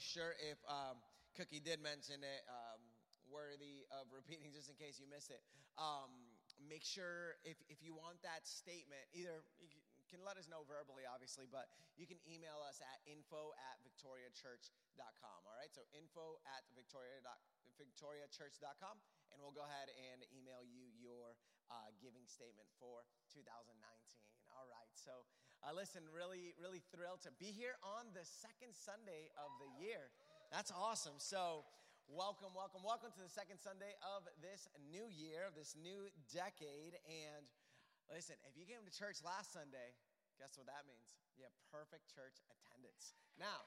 sure if um, Cookie did mention it, um, worthy of repeating just in case you missed it. Um, make sure if, if you want that statement, either you can let us know verbally, obviously, but you can email us at info at victoriachurch.com. All right, so info at victoria dot, victoriachurch.com, and we'll go ahead and email you your uh, giving statement for 2019. All right, so uh, listen, really, really thrilled to be here on the second Sunday of the year. That's awesome. So, welcome, welcome, welcome to the second Sunday of this new year, of this new decade. And listen, if you came to church last Sunday, guess what that means? You have perfect church attendance. Now,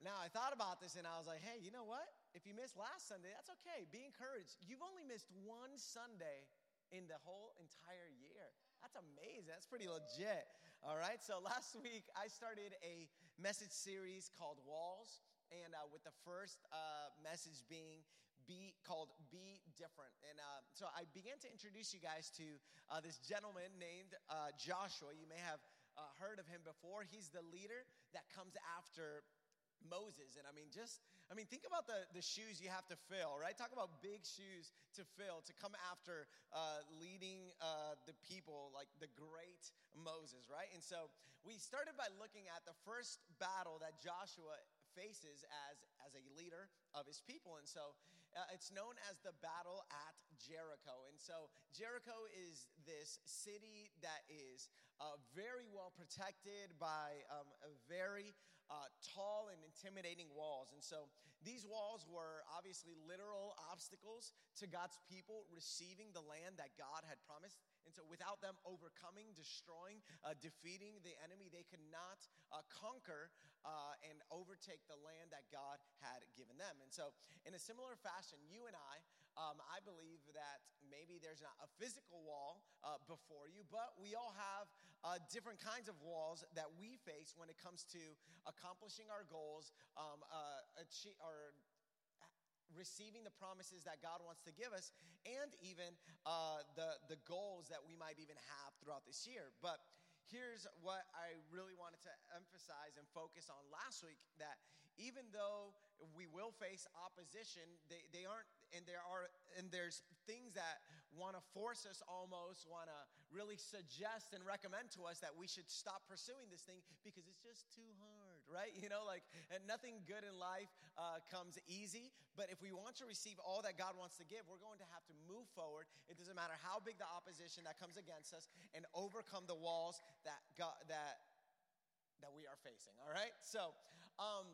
now I thought about this and I was like, hey, you know what? If you missed last Sunday, that's okay. Be encouraged. You've only missed one Sunday in the whole entire year. That's amazing. That's pretty legit. All right. So last week I started a message series called Walls and uh, with the first uh, message being be called be different and uh, so i began to introduce you guys to uh, this gentleman named uh, joshua you may have uh, heard of him before he's the leader that comes after Moses. And I mean, just, I mean, think about the, the shoes you have to fill, right? Talk about big shoes to fill to come after uh, leading uh, the people like the great Moses, right? And so we started by looking at the first battle that Joshua faces as, as a leader of his people. And so uh, it's known as the Battle at Jericho. And so Jericho is this city that is uh, very well protected by um, a very uh, tall and intimidating walls. And so these walls were obviously literal obstacles to God's people receiving the land that God had promised and so, without them overcoming, destroying, uh, defeating the enemy, they could not uh, conquer uh, and overtake the land that God had given them. And so, in a similar fashion, you and I, um, I believe that maybe there's not a physical wall uh, before you, but we all have uh, different kinds of walls that we face when it comes to accomplishing our goals, um, uh, achieve, or receiving the promises that God wants to give us, and even uh, the, the goals that we might even have throughout this year. But here's what I really wanted to emphasize and focus on last week that even though we will face opposition, they, they aren't, and there are, and there's things that want to force us almost, want to really suggest and recommend to us that we should stop pursuing this thing because it's just too hard, right? You know, like, and nothing good in life uh, comes easy. But if we want to receive all that God wants to give, we're going to have to move forward. It doesn't matter how big the opposition that comes against us and overcome the walls that God, that that we are facing. All right. So, um,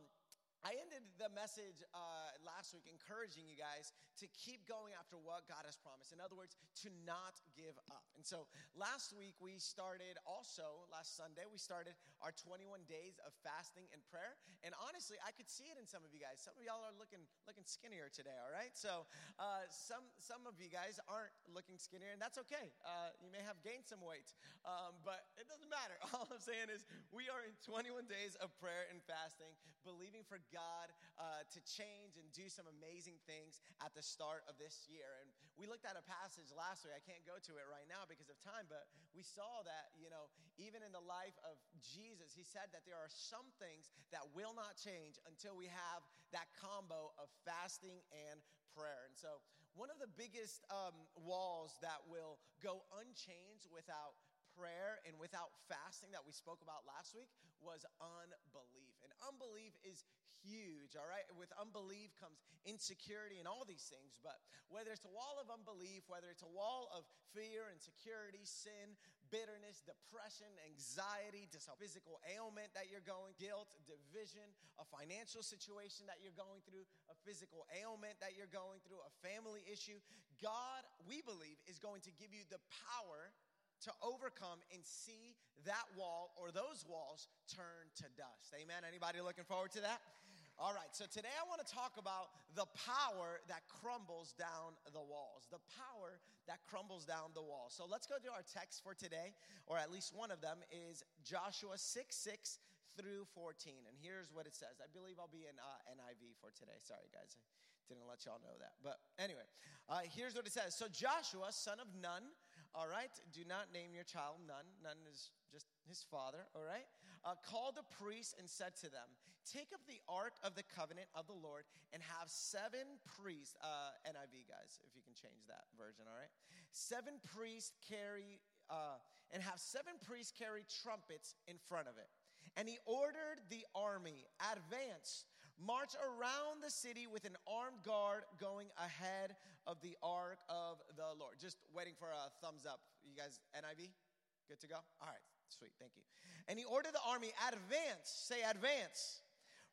I ended the message uh, last week encouraging you guys to keep going after what God has promised. In other words, to not give up. And so last week we started also, last Sunday, we started our 21 days of fasting and prayer. And honestly, I could see it in some of you guys. Some of y'all are looking looking skinnier today, all right? So uh, some, some of you guys aren't looking skinnier, and that's okay. Uh, you may have gained some weight, um, but it doesn't matter. All I'm saying is we are in 21 days of prayer and fasting, believing for God uh, to change and do some amazing things at the start of this year. And we looked at a passage last week. I can't go to it right now because of time, but we saw that, you know, even in the life of Jesus, he said that there are some things that will not change until we have that combo of fasting and prayer. And so, one of the biggest um, walls that will go unchanged without prayer and without fasting that we spoke about last week was unbelief. Unbelief is huge, all right? With unbelief comes insecurity and all these things. But whether it's a wall of unbelief, whether it's a wall of fear, insecurity, sin, bitterness, depression, anxiety, just a physical ailment that you're going, guilt, division, a financial situation that you're going through, a physical ailment that you're going through, a family issue, God, we believe, is going to give you the power to overcome and see that wall or those walls turn to dust. Amen. Anybody looking forward to that? All right, so today I want to talk about the power that crumbles down the walls. The power that crumbles down the walls. So let's go to our text for today, or at least one of them is Joshua 6 6 through 14. And here's what it says. I believe I'll be in uh, NIV for today. Sorry, guys. I didn't let y'all know that. But anyway, uh, here's what it says. So Joshua, son of Nun, all right, do not name your child Nun. Nun is just his father, all right, uh, called the priests and said to them, Take up the ark of the covenant of the Lord and have seven priests, uh, NIV guys, if you can change that version, all right? Seven priests carry, uh, and have seven priests carry trumpets in front of it. And he ordered the army, advance, march around the city with an armed guard going ahead of the ark of the Lord. Just waiting for a thumbs up. You guys, NIV? Good to go? All right. Sweet, thank you. And he ordered the army, advance, say advance.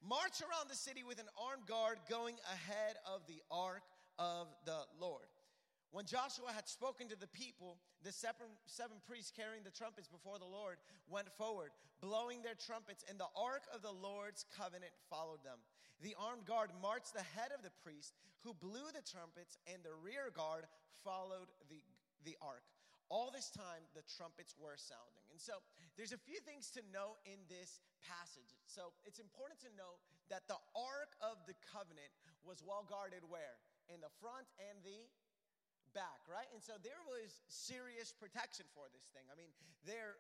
March around the city with an armed guard going ahead of the ark of the Lord. When Joshua had spoken to the people, the seven, seven priests carrying the trumpets before the Lord went forward, blowing their trumpets, and the ark of the Lord's covenant followed them. The armed guard marched ahead of the priest, who blew the trumpets, and the rear guard followed the, the ark. All this time, the trumpets were sounding. And so, there's a few things to know in this passage. So, it's important to note that the ark of the covenant was well guarded where? In the front and the back, right? And so there was serious protection for this thing. I mean, there,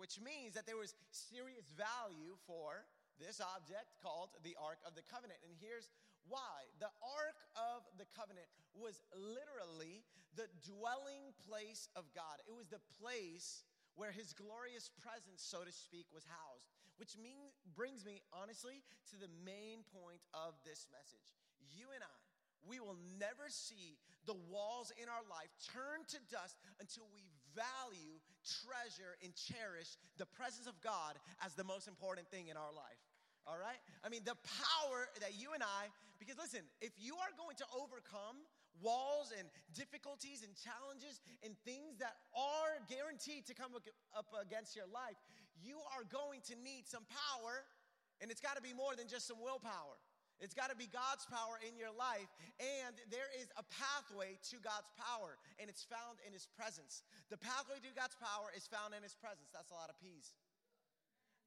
which means that there was serious value for this object called the Ark of the Covenant. And here's why. The Ark of the Covenant was literally the dwelling place of God, it was the place where his glorious presence, so to speak, was housed. Which mean, brings me, honestly, to the main point of this message. You and I, we will never see the walls in our life turn to dust until we value, treasure, and cherish the presence of God as the most important thing in our life. All right? I mean, the power that you and I, because listen, if you are going to overcome walls and difficulties and challenges and things that are guaranteed to come up against your life, you are going to need some power, and it's got to be more than just some willpower. It's got to be God's power in your life. And there is a pathway to God's power, and it's found in His presence. The pathway to God's power is found in His presence. That's a lot of peas.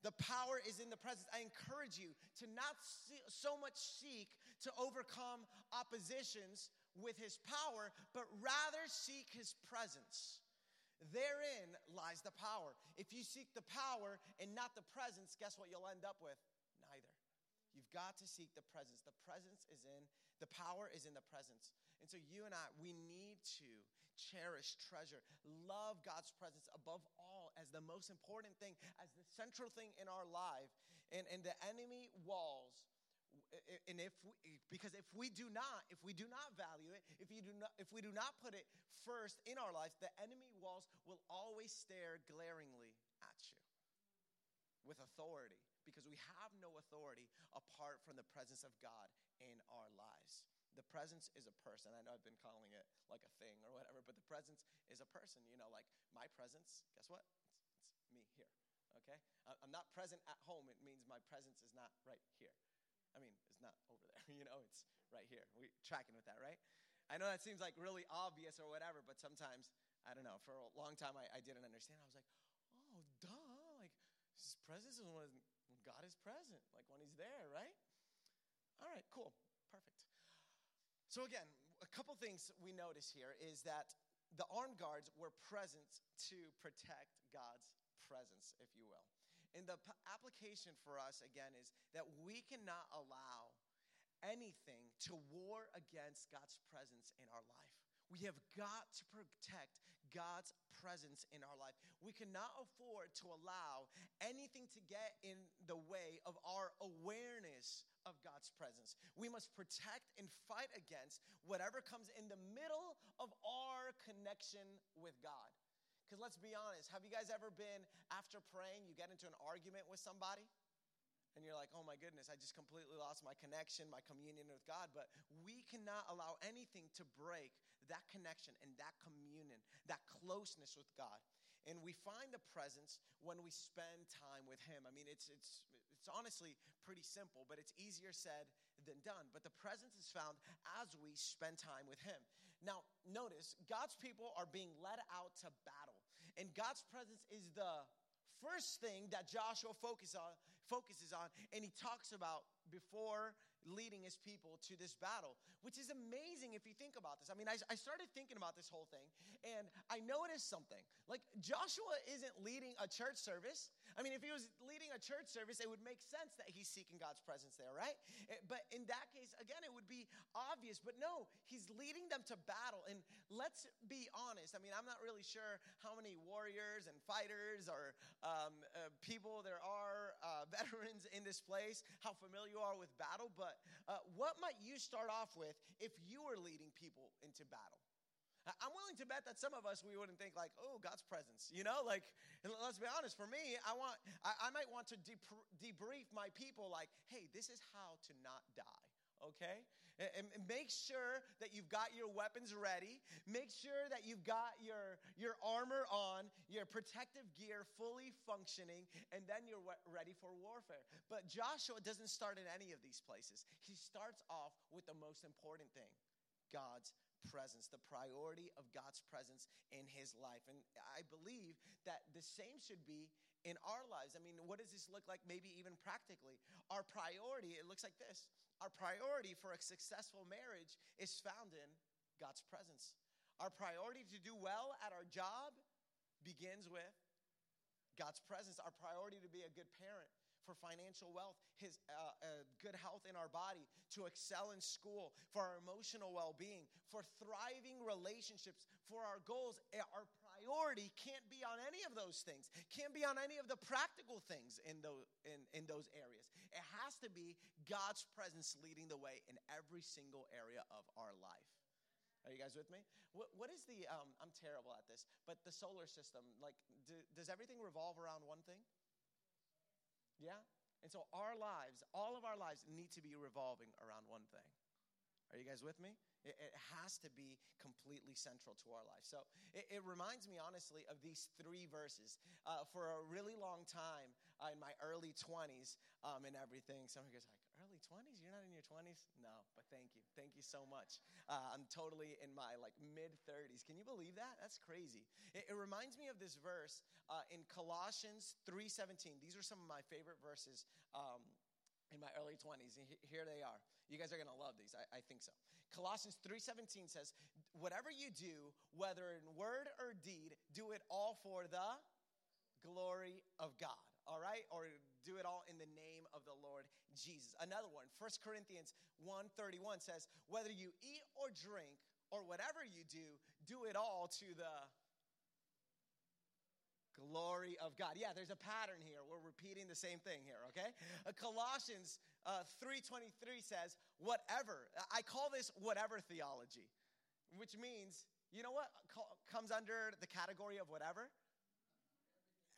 The power is in the presence. I encourage you to not so much seek to overcome oppositions with His power, but rather seek His presence. Therein lies the power. If you seek the power and not the presence, guess what you'll end up with? You've got to seek the presence. The presence is in, the power is in the presence. And so you and I, we need to cherish, treasure, love God's presence above all as the most important thing, as the central thing in our life. And, and the enemy walls, and if we, because if we do not, if we do not value it, if, you do not, if we do not put it first in our lives, the enemy walls will always stare glaringly at you with authority because we have no authority apart from the presence of God in our lives. The presence is a person. I know I've been calling it like a thing or whatever, but the presence is a person. You know, like my presence, guess what? It's, it's me here, okay? I'm not present at home. It means my presence is not right here. I mean, it's not over there, you know, it's right here. We tracking with that, right? I know that seems like really obvious or whatever, but sometimes, I don't know, for a long time I, I didn't understand. I was like, oh, duh, like his presence is when God is present, like when He's there, right? All right, cool, perfect. So, again, a couple things we notice here is that the armed guards were present to protect God's presence, if you will. And the application for us, again, is that we cannot allow anything to war against God's presence in our life. We have got to protect God's presence in our life. We cannot afford to allow anything to get in the way of our awareness of God's presence. We must protect and fight against whatever comes in the middle of our connection with God. Because let's be honest, have you guys ever been, after praying, you get into an argument with somebody? and you're like, oh my goodness, I just completely lost my connection, my communion with God. But we cannot allow anything to break that connection and that communion, that closeness with God. And we find the presence when we spend time with Him. I mean, it's, it's, it's honestly pretty simple, but it's easier said than done. But the presence is found as we spend time with Him. Now, notice God's people are being led out to battle, and God's presence is the first thing that Joshua focus on, focuses on, and he talks about before leading his people to this battle, which is amazing if you think about this. I mean, I, I started thinking about this whole thing and I noticed something. Like, Joshua isn't leading a church service. I mean, if he was leading a church service, it would make sense that he's seeking God's presence there, right? Eh, but in that case, again, it would be obvious. But no, he's leading them to battle. And let's be honest. I mean, I'm not really sure how many warriors and fighters or um, uh, people there are, uh, veterans in this place, how familiar you are with battle. But uh, what might you start off with if you were leading people into battle? I'm willing to bet that some of us we wouldn't think like, oh, God's presence, you know, like. let's be honest. For me, I want, I, I might want to debrief my people like, hey, this is how to not die. Okay, and, make sure that you've got your weapons ready. Make sure that you've got your your armor on, your protective gear fully functioning, and then you're ready for warfare. But Joshua doesn't start in any of these places. He starts off with the most important thing: God's presence, the priority of God's presence in his life. And I believe that the same should be in our lives. I mean, what does this look like, maybe even practically? Our priority, it looks like this our priority for a successful marriage is found in God's presence. Our priority to do well at our job begins with God's presence. Our priority to be a good parent for financial wealth, his uh, uh, good health in our body, to excel in school, for our emotional well being, for thriving relationships, for our goals. Eh, our priority can't be on any of those things, can't be on any of the practical things in those, in, in those areas. It has to be God's presence leading the way in every single area of our life. Are you guys with me? what, what is the, um, I'm terrible at this, but the solar system, like, do, does everything revolve around one thing? Yeah? And so our lives, all of our lives, need to be revolving around one thing. Are you guys with me? It, has to be completely central to our life. So it, it reminds me, honestly, of these three verses. Uh, for a really long time uh, in my early 20s um, and everything, somebody goes like, early 20s? You're not in your 20s? No, but thank you. Thank you so much. Uh, I'm totally in my like mid 30s. Can you believe that? That's crazy. It, it reminds me of this verse uh, in Colossians 3:17. These are some of my favorite verses um, in my early 20s. And here they are. You guys are going to love these. I, I think so. Colossians 3:17 says, "Whatever you do, whether in word or deed, do it all for the glory of God." All right? Or do it all in the name of the Lord Jesus. Another one, 1 Corinthians 1:31 says, "Whether you eat or drink or whatever you do, do it all to the glory of God. Yeah, there's a pattern here. We're repeating the same thing here, okay? Uh, Colossians uh, 3.23 says, whatever. I call this whatever theology, which means, you know what comes under the category of whatever?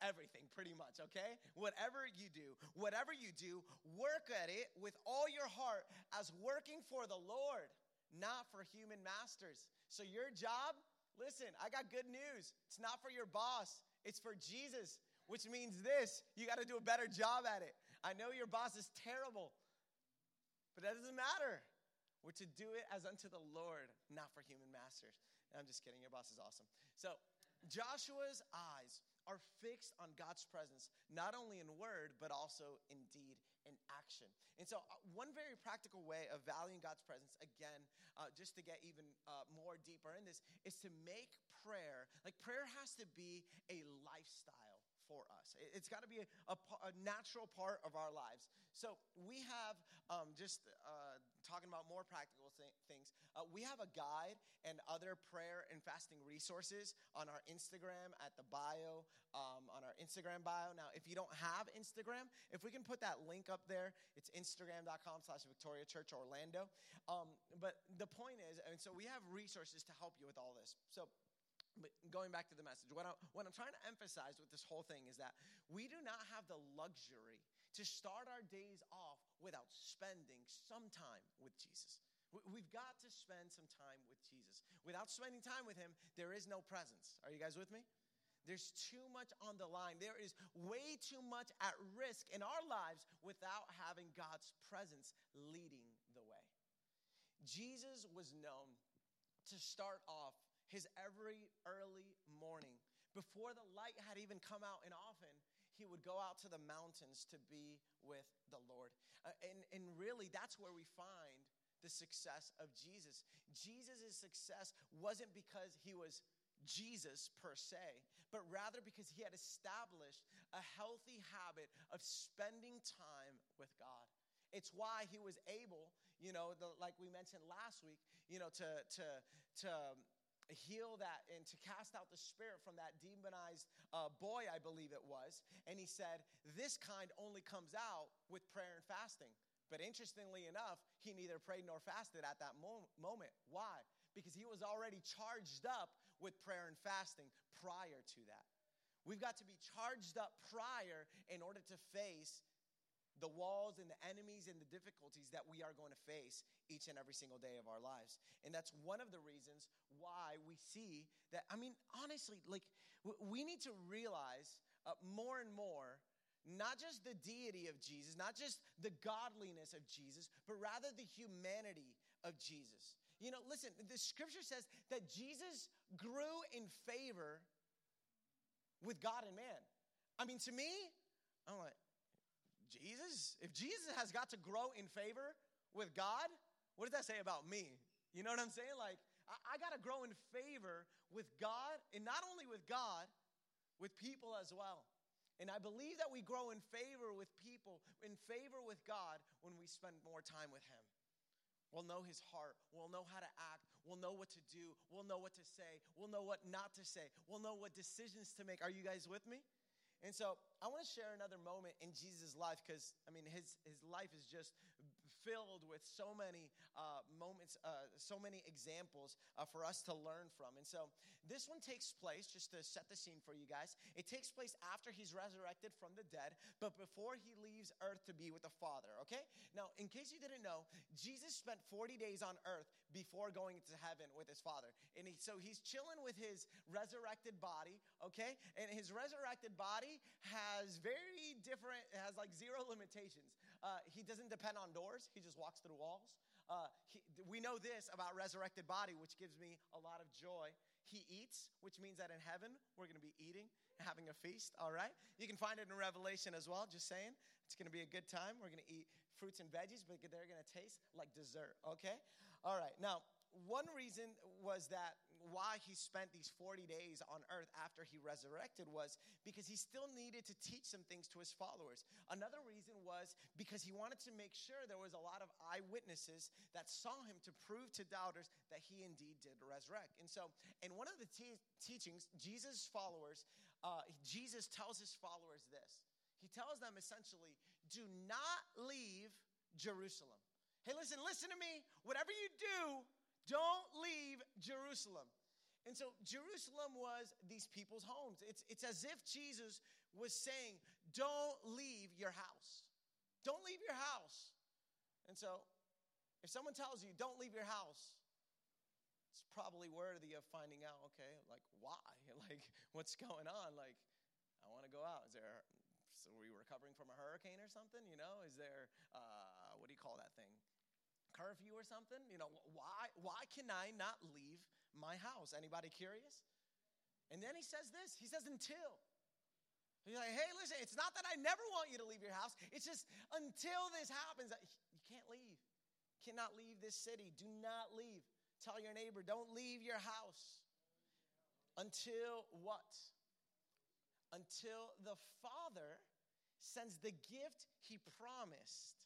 everything pretty much, okay? Whatever you do, whatever you do, work at it with all your heart as working for the Lord, not for human masters. So your job, listen, I got good news. It's not for your boss, it's for Jesus, which means this you got to do a better job at it. I know your boss is terrible, but that doesn't matter. We're to do it as unto the Lord, not for human masters. I'm just kidding, your boss is awesome. So, Joshua's eyes are fixed on God's presence, not only in word, but also in deed and action. And so, uh, one very practical way of valuing God's presence, again, uh, just to get even uh, more deeper in this, is to make prayer, like prayer has to be a lifestyle for us. It's got to be a, a, a, natural part of our lives. So we have um, just uh, talking about more practical th- things. Uh, we have a guide and other prayer and fasting resources on our Instagram at the bio, um, on our Instagram bio. Now, if you don't have Instagram, if we can put that link up there, it's instagram.com slash Victoria Church Orlando. Um, but the point is, and so we have resources to help you with all this. So but going back to the message, what, I, what I'm trying to emphasize with this whole thing is that we do not have the luxury to start our days off without spending some time with Jesus. We've got to spend some time with Jesus. Without spending time with Him, there is no presence. Are you guys with me? There's too much on the line. There is way too much at risk in our lives without having God's presence leading the way. Jesus was known to start off his every early morning, before the light had even come out, and often he would go out to the mountains to be with the Lord. Uh, and, and really, that's where we find the success of Jesus. Jesus' success wasn't because he was Jesus per se, but rather because he had established a healthy habit of spending time with God. It's why he was able, you know, the, like we mentioned last week, you know, to, to, to heal that and to cast out the spirit from that demonized uh, boy, I believe it was. And he said, This kind only comes out with prayer and fasting. But interestingly enough, he neither prayed nor fasted at that mo- moment. Why? Because he was already charged up with prayer and fasting prior to that. We've got to be charged up prior in order to face the walls and the enemies and the difficulties that we are going to face each and every single day of our lives. And that's one of the reasons why we see that, I mean, honestly, like we need to realize uh, more and more not just the deity of Jesus, not just the godliness of Jesus, but rather the humanity of Jesus. You know, listen, the scripture says that Jesus grew in favor with God and man. I mean, to me, I'm like, Jesus? If Jesus has got to grow in favor with God, what does that say about me? You know what I'm saying? Like, I, I got to grow in favor with God, and not only with God, with people as well. And I believe that we grow in favor with people, in favor with God, when we spend more time with Him. We'll know His heart. We'll know how to act. We'll know what to do. We'll know what to say. We'll know what not to say. We'll know what decisions to make. Are you guys with me? And so I want to share another moment in Jesus' life because, I mean, his, his life is just filled with so many uh, moments, uh, so many examples uh, for us to learn from. And so this one takes place, just to set the scene for you guys, it takes place after he's resurrected from the dead, but before he leaves earth to be with the Father, okay? Now, in case you didn't know, Jesus spent 40 days on earth before going to heaven with his Father. And he, so he's chilling with his resurrected body, okay? And his resurrected body has very different, has like zero limitations. Uh, he doesn't depend on doors, he just walks through walls. Uh, he, we know this about resurrected body, which gives me a lot of joy. He eats, which means that in heaven we're going to be eating, and having a feast. All right, you can find it in Revelation as well. Just saying, it's going to be a good time. We're going to eat fruits and veggies, but they're going to taste like dessert. Okay, all right. Now, one reason was that why he spent these 40 days on earth after he resurrected was because he still needed to teach some things to his followers. Another reason was because he wanted to make sure there was a lot of eyewitnesses that saw him to prove to doubters that he indeed did resurrect. And so, in one of the te- teachings, Jesus' followers, uh, Jesus tells his followers this. He tells them essentially, do not leave Jerusalem. Hey, listen, listen to me. Whatever you do, don't leave Jerusalem. And so Jerusalem was these people's homes. It's, it's as if Jesus was saying, Don't leave your house. Don't leave your house. And so if someone tells you, Don't leave your house, it's probably worthy of finding out, okay, like why? Like what's going on? Like, I want to go out. Is there, so are we recovering from a hurricane or something? You know, is there, uh, what do you call that thing? Curfew or something? You know, why, why can I not leave my house? Anybody curious? And then he says this he says, until. He's like, hey, listen, it's not that I never want you to leave your house. It's just until this happens, you can't leave. Cannot leave this city. Do not leave. Tell your neighbor, don't leave your house. Until what? Until the Father sends the gift he promised.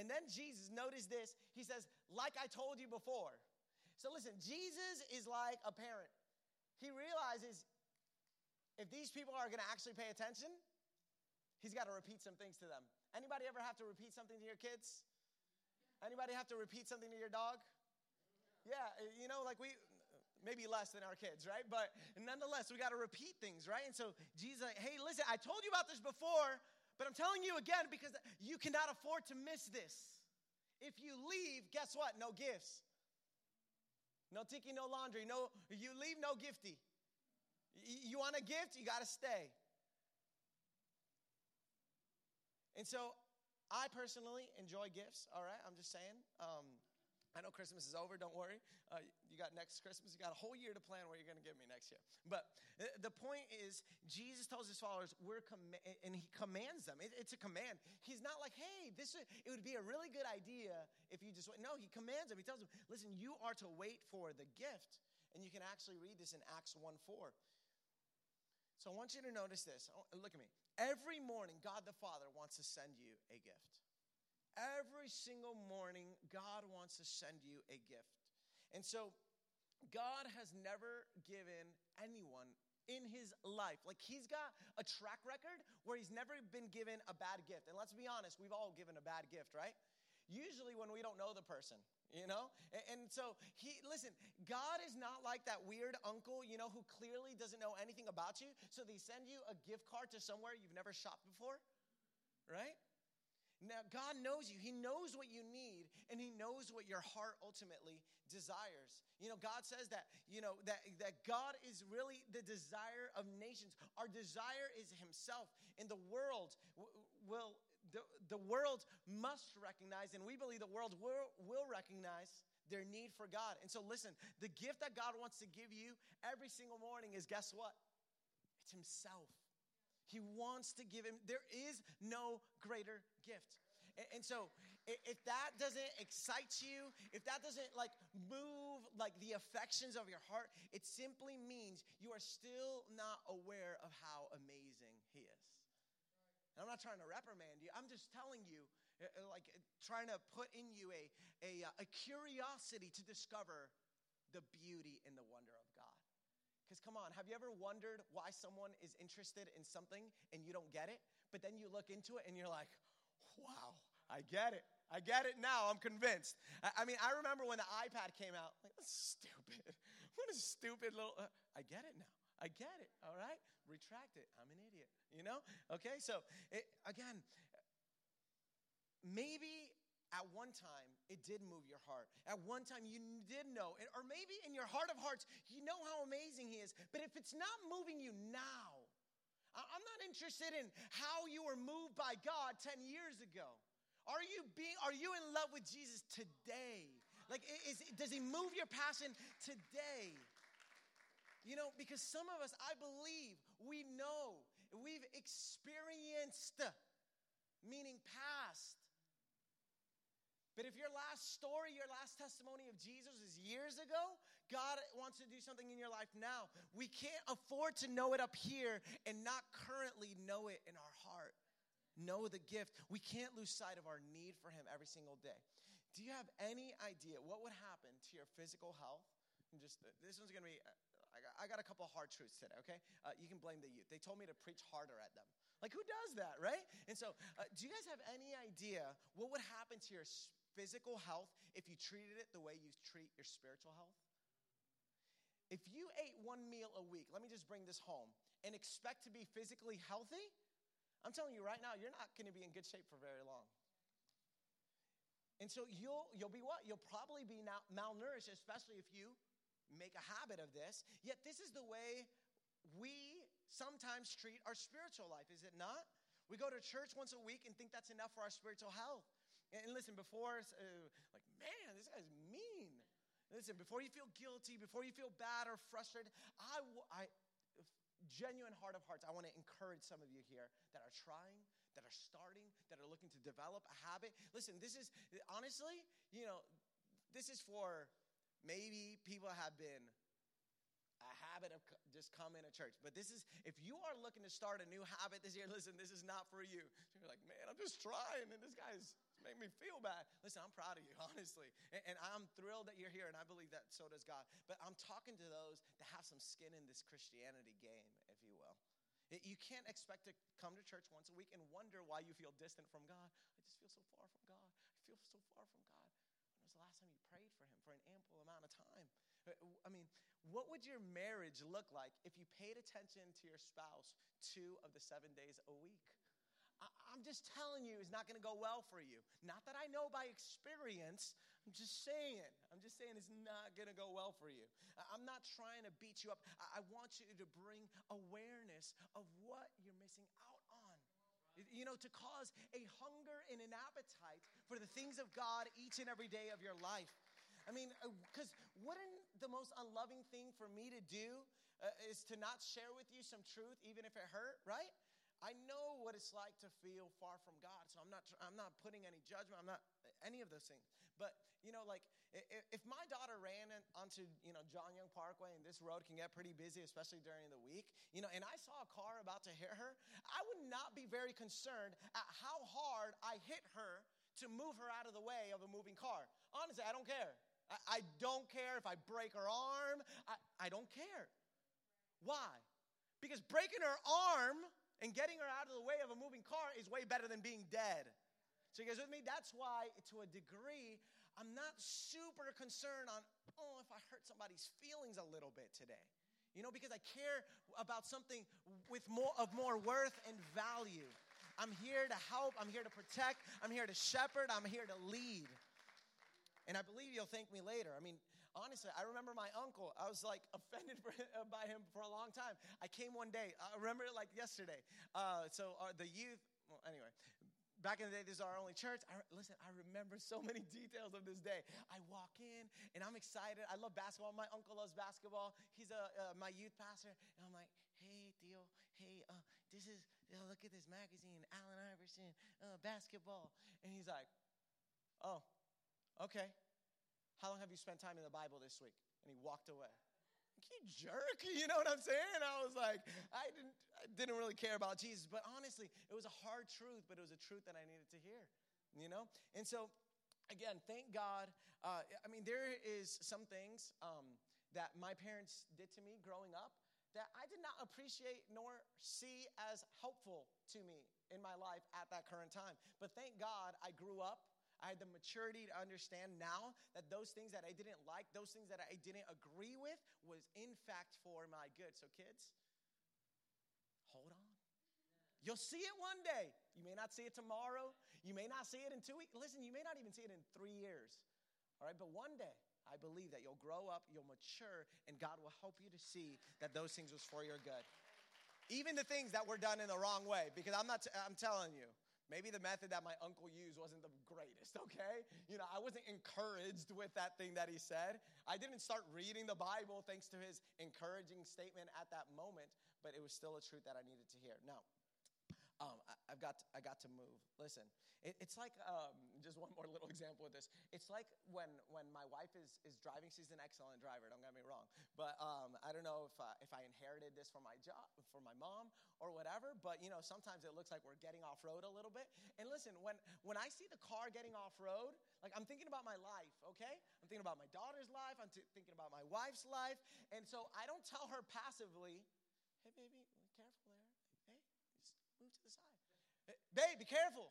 And then Jesus, notice this, he says, like I told you before. So listen, Jesus is like a parent. He realizes if these people are going to actually pay attention, he's got to repeat some things to them. Anybody ever have to repeat something to your kids? Anybody have to repeat something to your dog? Yeah, you know, like we, maybe less than our kids, right? But nonetheless, we got to repeat things, right? And so Jesus, like, hey, listen, I told you about this before, but I'm telling you again because you cannot afford to miss this. If you leave, guess what? No gifts. No tiki, no laundry. No, you leave, no gifty. You want a gift, you got to stay. And so I personally enjoy gifts, all right? I'm just saying. Um, I know Christmas is over, don't worry. Uh, you got next Christmas, you got a whole year to plan where you're going to give me next year. But uh, the point is, Jesus tells his followers, we're com- and he commands them. It, it's a command. He's not like, hey, this is, it would be a really good idea if you just wait. No, he commands them. He tells them, listen, you are to wait for the gift. And you can actually read this in Acts 1 4. So I want you to notice this. Look at me. Every morning, God the Father wants to send you a gift. Every single morning, God wants to send you a gift. And so, God has never given anyone in his life, like he's got a track record where he's never been given a bad gift. And let's be honest, we've all given a bad gift, right? Usually when we don't know the person, you know? And, so he, listen, God is not like that weird uncle, you know, who clearly doesn't know anything about you. So they send you a gift card to somewhere you've never shopped before, right? Now, God knows you. He knows what you need, and He knows what your heart ultimately desires. You know, God says that, you know, that, that God is really the desire of nations. Our desire is Himself. And the world will, the, the world must recognize, and we believe the world will, will recognize their need for God. And so, listen, the gift that God wants to give you every single morning is guess what? It's Himself. He wants to give him. There is no greater gift. And, so, if that doesn't excite you, if that doesn't like move like the affections of your heart, it simply means you are still not aware of how amazing He is. And I'm not trying to reprimand you. I'm just telling you, uh, uh, like trying to put in you a, a, uh, a curiosity to discover the beauty and the wonder of because come on, have you ever wondered why someone is interested in something and you don't get it? But then you look into it and you're like, wow, I get it. I get it now. I'm convinced. I, I mean, I remember when the iPad came out, like, that's stupid. What a stupid little. Uh, I get it now. I get it. All right? Retract it. I'm an idiot. You know? Okay? So, it, again, maybe at one time it did move your heart. At one time you did know, or maybe in your heart of hearts, you know how amazing He is. But if it's not moving you now, I'm not interested in how you were moved by God 10 years ago. Are you being are you in love with Jesus today? Like is, does he move your passion today? You know, because some of us I believe we know we've experienced meaning past but if your last story, your last testimony of Jesus is years ago, God wants to do something in your life now. We can't afford to know it up here and not currently know it in our heart. Know the gift. We can't lose sight of our need for Him every single day. Do you have any idea what would happen to your physical health? And just this one's gonna be. I got, I got a couple hard truths today. Okay, uh, you can blame the youth. They told me to preach harder at them. Like who does that, right? And so, uh, do you guys have any idea what would happen to your physical health if you treated it the way you treat your spiritual health? If you ate one meal a week, let me just bring this home, and expect to be physically healthy, I'm telling you right now, you're not going to be in good shape for very long. And so you'll you'll be what? You'll probably be malnourished, especially if you make a habit of this. Yet this is the way we sometimes treat our spiritual life, is it not? We go to church once a week and think that's enough for our spiritual health. And listen, before, uh, like, man, this guy's mean. Listen, before you feel guilty, before you feel bad or frustrated, I, I genuine heart of hearts, I want to encourage some of you here that are trying, that are starting, that are looking to develop a habit. Listen, this is, honestly, you know, this is for maybe people have been a habit of just coming to church. But this is, if you are looking to start a new habit this year, listen, this is not for you. You're like, man, I'm just trying, and this guy's make me feel bad. Listen, I'm proud of you, honestly. And, and, I'm thrilled that you're here, and I believe that so does God. But I'm talking to those that have some skin in this Christianity game, if you will. You can't expect to come to church once a week and wonder why you feel distant from God. I just feel so far from God. I feel so far from God. When was the last time you prayed for Him for an ample amount of time? Uh, I mean, what would your marriage look like if you paid attention to your spouse two of the seven days a week? I'm just telling you, it's not going to go well for you. Not that I know by experience. I'm just saying. I'm just saying it's not going to go well for you. I'm not trying to beat you up. I want you to bring awareness of what you're missing out on. You know, to cause a hunger and an appetite for the things of God each and every day of your life. I mean, because wouldn't the most unloving thing for me to do uh, is to not share with you some truth, even if it hurt, right? I know what it's like to feel far from God. So I'm not, I'm not putting any judgment. I'm not any of those things. But, you know, like if my daughter ran onto, you know, John Young Parkway and this road can get pretty busy, especially during the week, you know, and I saw a car about to hit her, I would not be very concerned at how hard I hit her to move her out of the way of a moving car. Honestly, I don't care. I, I don't care if I break her arm. I, I don't care. Why? Because breaking her arm and getting her out of the way of a moving car is way better than being dead. So, you guys with me? That's why, to a degree, I'm not super concerned on, oh, if I hurt somebody's feelings a little bit today. You know, because I care about something with more of more worth and value. I'm here to help, I'm here to protect, I'm here to shepherd, I'm here to lead. And I believe you'll thank me later. I mean, honestly, I remember my uncle. I was like offended uh, by him for a long time. I came one day. I remember it like yesterday. Uh, so uh, the youth. Well, anyway, back in the day, this is our only church. I, listen, I remember so many details of this day. I walk in and I'm excited. I love basketball. My uncle loves basketball. He's a uh, my youth pastor, and I'm like, hey, Theo, hey, uh, this is look at this magazine, Allen Iverson, uh, basketball, and he's like, oh, okay. How long have you spent time in the Bible this week? And he walked away. You jerk, you know what I'm saying? I was like, I didn't, I didn't really care about Jesus, but honestly, it was a hard truth, but it was a truth that I needed to hear, you know? And so, again, thank God. Uh, I mean, there is some things um, that my parents did to me growing up that I did not appreciate nor see as helpful to me in my life at that current time. But thank God I grew up I had the maturity to understand now that those things that I didn't like, those things that I didn't agree with, was in fact for my good. So, kids, hold on. You'll see it one day. You may not see it tomorrow. You may not see it in two weeks. Listen, you may not even see it in three years. All right, but one day, I believe that you'll grow up, you'll mature, and God will help you to see that those things was for your good. Even the things that were done in the wrong way, because I'm not, t- I'm telling you, Maybe the method that my uncle used wasn't the greatest, okay? You know, I wasn't encouraged with that thing that he said. I didn't start reading the Bible thanks to his encouraging statement at that moment, but it was still a truth that I needed to hear. Now, I, have got to, I got to move. Listen, it, it's like um, just one more little example of this. It's like when when my wife is is driving. She's an excellent driver. Don't get me wrong. But um, I don't know if uh, if I inherited this from my job, from my mom, or whatever. But you know, sometimes it looks like we're getting off road a little bit. And listen, when when I see the car getting off road, like I'm thinking about my life. Okay, I'm thinking about my daughter's life. I'm t- thinking about my wife's life. And so I don't tell her passively, "Hey, baby, careful there. Hey, move to the side." Babe, be careful.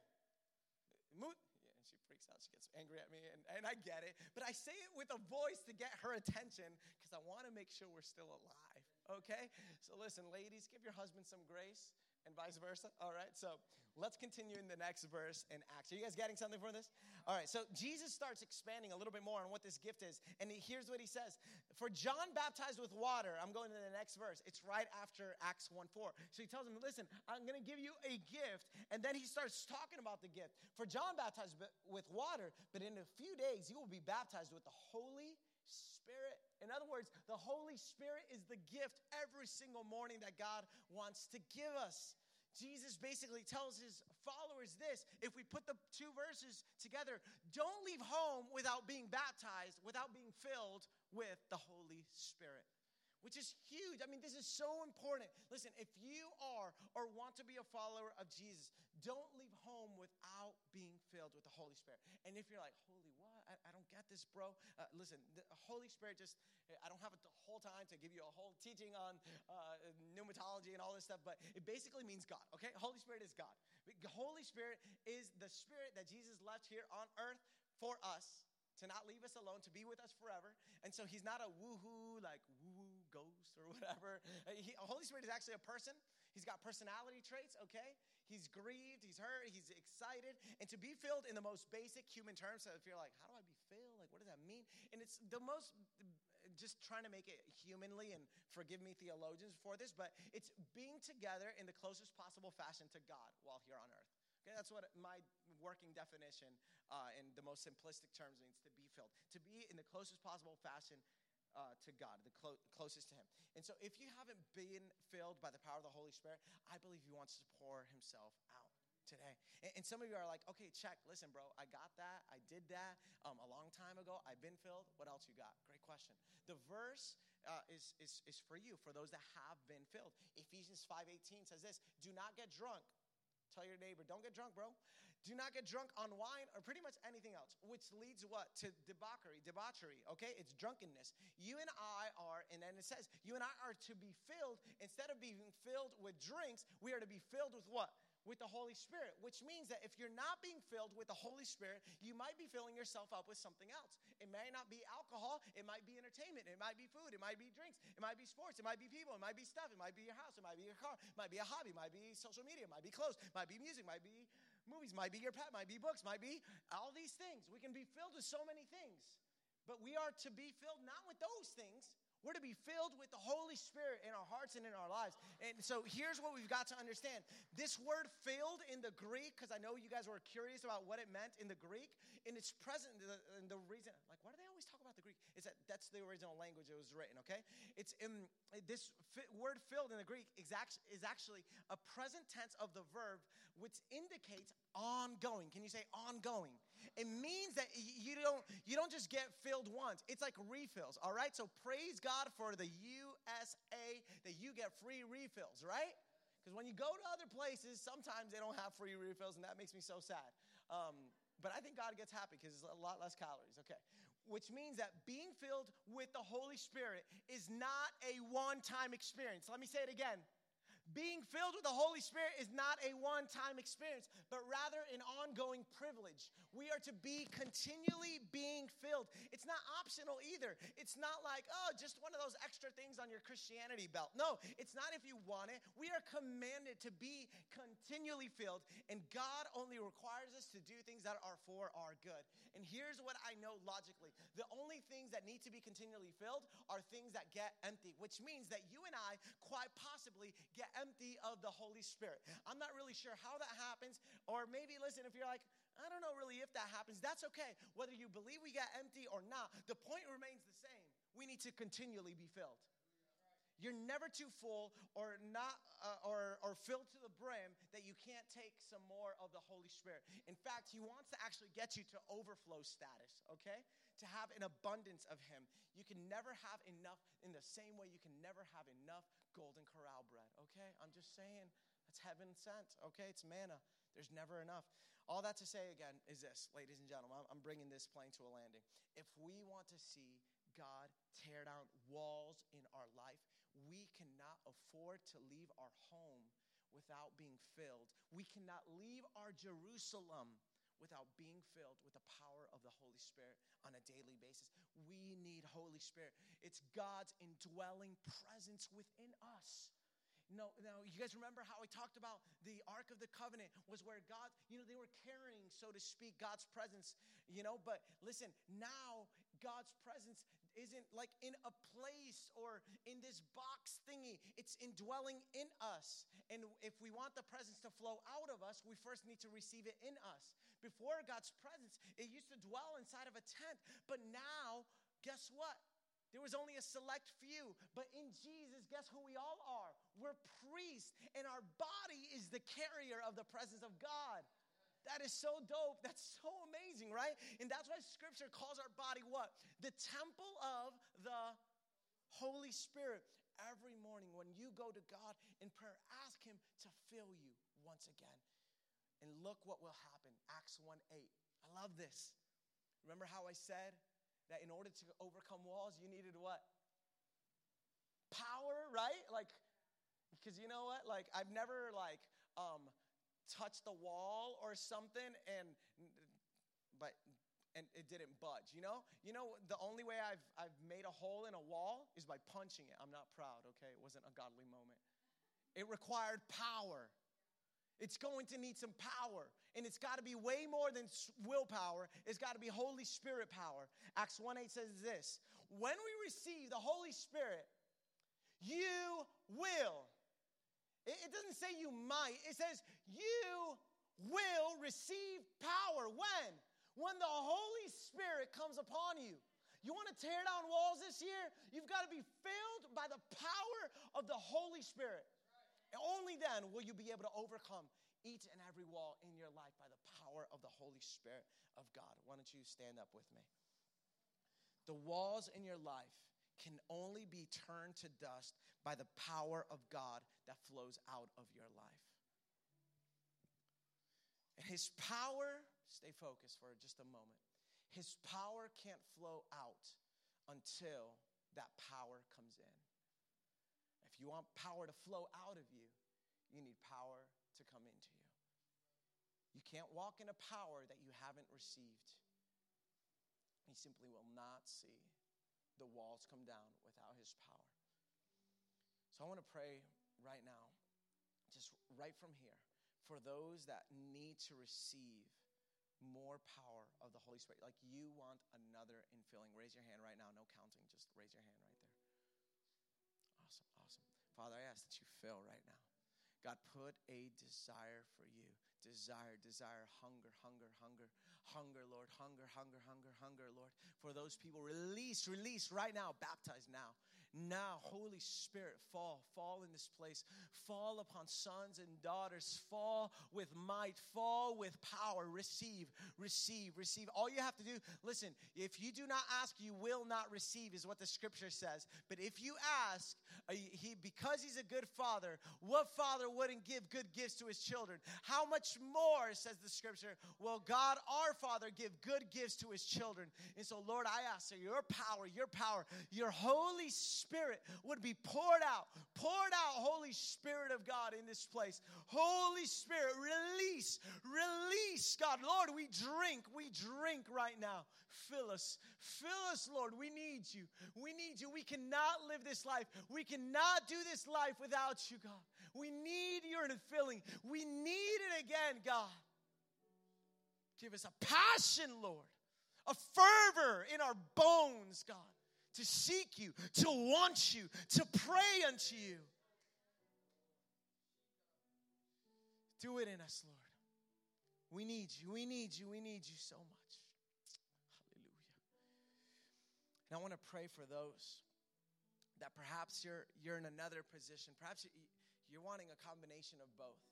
And she freaks out. She gets angry at me, and, and I get it. But I say it with a voice to get her attention because I want to make sure we're still alive. Okay? So listen, ladies, give your husband some grace and vice versa. All right, so let's continue in the next verse in Acts. Are you guys getting something from this? All right, so Jesus starts expanding a little bit more on what this gift is. And here's what he says For John baptized with water, I'm going to the next verse. It's right after Acts 1 4. So he tells him, Listen, I'm going to give you a gift. And then he starts talking about the gift. For John baptized with water, but in a few days you will be baptized with the Holy Spirit. In other words, the Holy Spirit is the gift every single morning that God wants to give us. Jesus basically tells his followers this if we put the two verses together, don't leave home without being baptized, without being filled with the Holy Spirit which is huge. I mean, this is so important. Listen, if you are or want to be a follower of Jesus, don't leave home without being filled with the Holy Spirit. And if you're like, holy? I, I don't get this, bro. Uh, listen, the Holy Spirit just, I don't have the whole time to give you a whole teaching on uh, pneumatology and all this stuff, but it basically means God, okay? Holy Spirit is God. The Holy Spirit is the Spirit that Jesus left here on earth for us to not leave us alone, to be with us forever. And so he's not a woohoo, like woo ghost or whatever. He, Holy Spirit is actually a person. He's got personality traits, okay? He's grieved, he's hurt, he's excited. And to be filled in the most basic human terms, so if you're like, how do I be filled? Like, what does that mean? And it's the most, just trying to make it humanly, and forgive me, theologians, for this, but it's being together in the closest possible fashion to God while here on earth. Okay, that's what my working definition uh, in the most simplistic terms means to be filled, to be in the closest possible fashion uh, to God, the clo- closest to Him. And so, if you haven't been filled by the power of the Holy Spirit, I believe He wants to pour Himself out today. And, and some of you are like, okay, check. Listen, bro, I got that. I did that um, a long time ago. I've been filled. What else you got? Great question. The verse uh, is, is, is for you, for those that have been filled. Ephesians 5.18 says this, do not get drunk. Tell your neighbor, don't get drunk, bro. Do not get drunk on wine or pretty much anything else, which leads what? To debauchery, debauchery, okay? It's drunkenness. You and I are, and then it says, you and I are to be filled, instead of being filled with drinks, we are to be filled with what? with the Holy Spirit, which means that if you're not being filled with the Holy Spirit, you might be filling yourself up with something else. It may not be alcohol, it might be entertainment, it might be food, it might be drinks, it might be sports, it might be people, it might be stuff, it might be your house, it might be your car, it might be a hobby, it might be social media, it might be clothes, it might be music, it might be movies, might be your pet, might be books, might be all these things. We can be filled with so many things, but we are to be filled not with those things, we're to be filled with the Holy Spirit in our hearts and in our lives. And so here's what we've got to understand. This word filled in the Greek, because I know you guys were curious about what it meant in the Greek, and it's present in the, reason, like, why do they always talk about the Greek? Is that that's the original language it was written, okay? It's in this word filled in the Greek is is actually a present tense of the verb, which indicates ongoing. Can you say ongoing? It means that you don't you don't just get filled once. It's like refills, all right? So praise God for the USA that you get free refills, right? Because when you go to other places, sometimes they don't have free refills, and that makes me so sad. Um, but I think God gets happy because it's a lot less calories. Okay. Which means that being filled with the Holy Spirit is not a one time experience. Let me say it again. Being filled with the Holy Spirit is not a one time experience, but rather an ongoing privilege. We are to be continually being filled. It's not optional either. It's not like, oh, just one of those extra things on your Christianity belt. No, it's not if you want it. We are commanded to be continually filled, and God only requires us to do things that are for our good. And here's what I know logically the only things that need to be continually filled are things that get empty, which means that you and I quite possibly get empty of the Holy Spirit. I'm not really sure how that happens, or maybe listen, if you're like, I don't know really if that happens, that's okay. Whether you believe we got empty or not, the point remains the same. We need to continually be filled. You're never too full or not uh, or, or filled to the brim that you can't take some more of the Holy Spirit. In fact, He wants to actually get you to overflow status, okay? To have an abundance of Him. You can never have enough in the same way you can never have enough golden corral bread, okay? I'm just saying, that's heaven sent, okay? It's manna. There's never enough. All that to say again is this, ladies and gentlemen, I'm bringing this plane to a landing. If we want to see God tear down walls in our life, we cannot afford to leave our home without being filled. We cannot leave our Jerusalem without being filled with the power of the Holy Spirit on a daily basis. We need Holy Spirit. It's God's indwelling presence within us. No, now you guys remember how I talked about the Ark of the Covenant was where God, you know, they were carrying, so to speak, God's presence, you know. But listen, now God's presence isn't like in a place or in this box thingy. It's indwelling in us. And if we want the presence to flow out of us, we first need to receive it in us. Before God's presence, it used to dwell inside of a tent. But now, guess what? There was only a select few. But in Jesus, guess who we all are? We're priests, and our body is the carrier of the presence of God. That is so dope. That's so amazing, right? And that's why scripture calls our body what? The temple of the Holy Spirit. Every morning when you go to God in prayer, ask Him to fill you once again. And look what will happen. Acts 1 8. I love this. Remember how I said that in order to overcome walls, you needed what? Power, right? Like, because you know what? Like, I've never like um, touched the wall or something, and but and it didn't budge. You know, you know the only way I've I've made a hole in a wall is by punching it. I'm not proud. Okay, it wasn't a godly moment. It required power. It's going to need some power. And it's got to be way more than willpower. It's got to be Holy Spirit power. Acts 1 8 says this When we receive the Holy Spirit, you will. It, doesn't say you might, it says you will receive power. When? When the Holy Spirit comes upon you. You want to tear down walls this year? You've got to be filled by the power of the Holy Spirit. And only then will you be able to overcome each and every wall in your life by the power of the Holy Spirit of God. Why don't you stand up with me? The walls in your life can only be turned to dust by the power of God that flows out of your life. And his power, stay focused for just a moment. His power can't flow out until that power comes in. If you want power to flow out of you, you need power to come into you. You can't walk in a power that you haven't received. You simply will not see the walls come down without his power. So I want to pray right now, just right from here, for those that need to receive more power of the Holy Spirit. Like you want another infilling. Raise your hand right now. No counting. Just raise your hand right there. Awesome. Awesome. Father, I ask that you fill right now. God, put a desire for you. Desire, desire, hunger, hunger, hunger, hunger, Lord. Hunger, hunger, hunger, hunger, Lord. For those people, release, release right now. Baptize now. Now, Holy Spirit, fall, fall in this place. Fall upon sons and daughters. Fall with might. Fall with power. Receive, receive, receive. All you have to do, listen, if you do not ask, you will not receive, is what the scripture says. But if you ask, uh, he, because he's a good father, what father wouldn't give good gifts to his children? How much more, says the scripture, will God our Father give good gifts to his children? And so, Lord, I ask that your power, your power, your Holy Spirit, Spirit would be poured out. Poured out, Holy Spirit of God, in this place. Holy Spirit, release, release, God. Lord, we drink, we drink right now. Fill us, fill us, Lord. We need you. We need you. We cannot live this life. We cannot do this life without you, God. We need your filling. We need it again, God. Give us a passion, Lord, a fervor in our bones, God to seek you, to want you, to pray unto you. Do it in us, Lord. We need you. We need you. We need you so much. Hallelujah. And I want to pray for those that perhaps you're, you're in another position. Perhaps you're wanting a combination of both.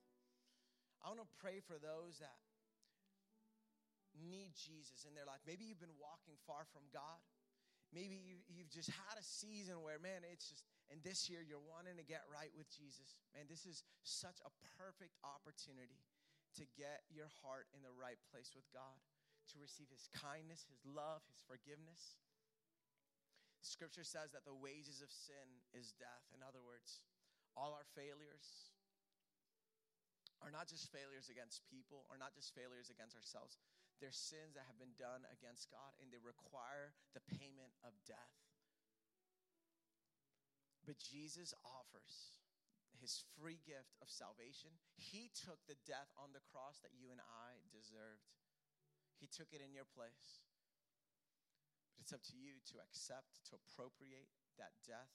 I want to pray for those that need Jesus in their life. Maybe you've been walking far from God. Maybe you, you've just had a season where, man, it's just, and this year you're wanting to get right with Jesus. Man, this is such a perfect opportunity to get your heart in the right place with God, to receive His kindness, His love, His forgiveness. Scripture says that the wages of sin is death. In other words, all our failures are not just failures against people, or not just failures against ourselves, they're sins that have been done against God and they require the payment of death. But Jesus offers his free gift of salvation. He took the death on the cross that you and I deserved, He took it in your place. But it's up to you to accept, to appropriate that death,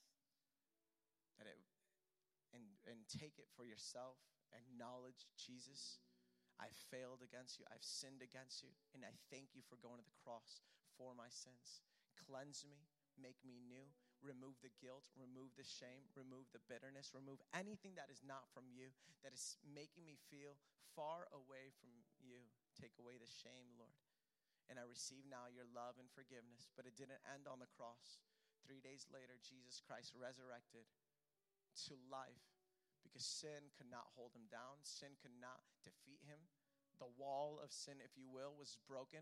that it, and, and take it for yourself. Acknowledge Jesus I've failed against you. I've sinned against you. And I thank you for going to the cross for my sins. Cleanse me, make me new, remove the guilt, remove the shame, remove the bitterness, remove anything that is not from you, that is making me feel far away from you. Take away the shame, Lord. And I receive now your love and forgiveness. But it didn't end on the cross. Three days later, Jesus Christ resurrected to life because sin could not hold him down, sin could not defeat him. The wall of sin, if you will, was broken.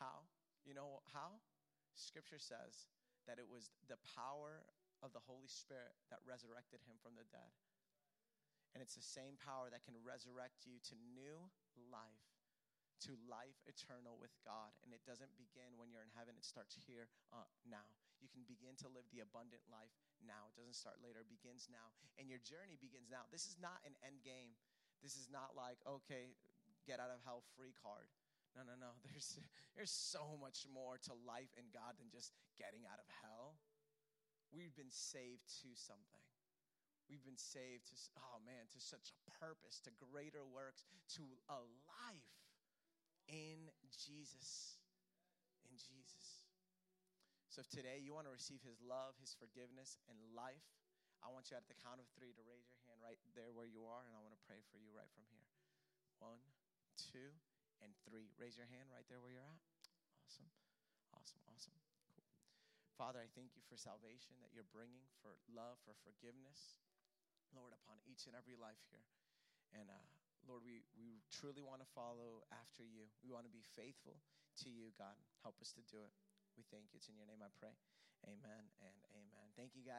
How? You know how? Scripture says that it was the power of the Holy Spirit that resurrected him from the dead. And it's the same power that can resurrect you to new life, to life eternal with God. And it doesn't begin when you're in heaven, it starts here uh, now. You can begin to live the abundant life now. It doesn't start later, it begins now. And your journey begins now. This is not an end game. This is not like, okay, get out of hell free card. No, no, no. There's, there's so much more to life in God than just getting out of hell. We've been saved to something. We've been saved to, oh man, to such a purpose, to greater works, to a life in Jesus. In Jesus. So if today you want to receive his love, his forgiveness, and life, I want you at the count of three to raise your hand right there where you are, and I want to pray for you right from here. One, two, and three. Raise your hand right there where you're at. Awesome. Awesome. Awesome. Cool. Father, I thank you for salvation that you're bringing, for love, for forgiveness. Lord, upon each and every life here. And uh, Lord, we, we truly want to follow after you. We want to be faithful to you, God. Help us to do it. We thank you. It's in your name I pray. Amen and amen. Thank you, guys.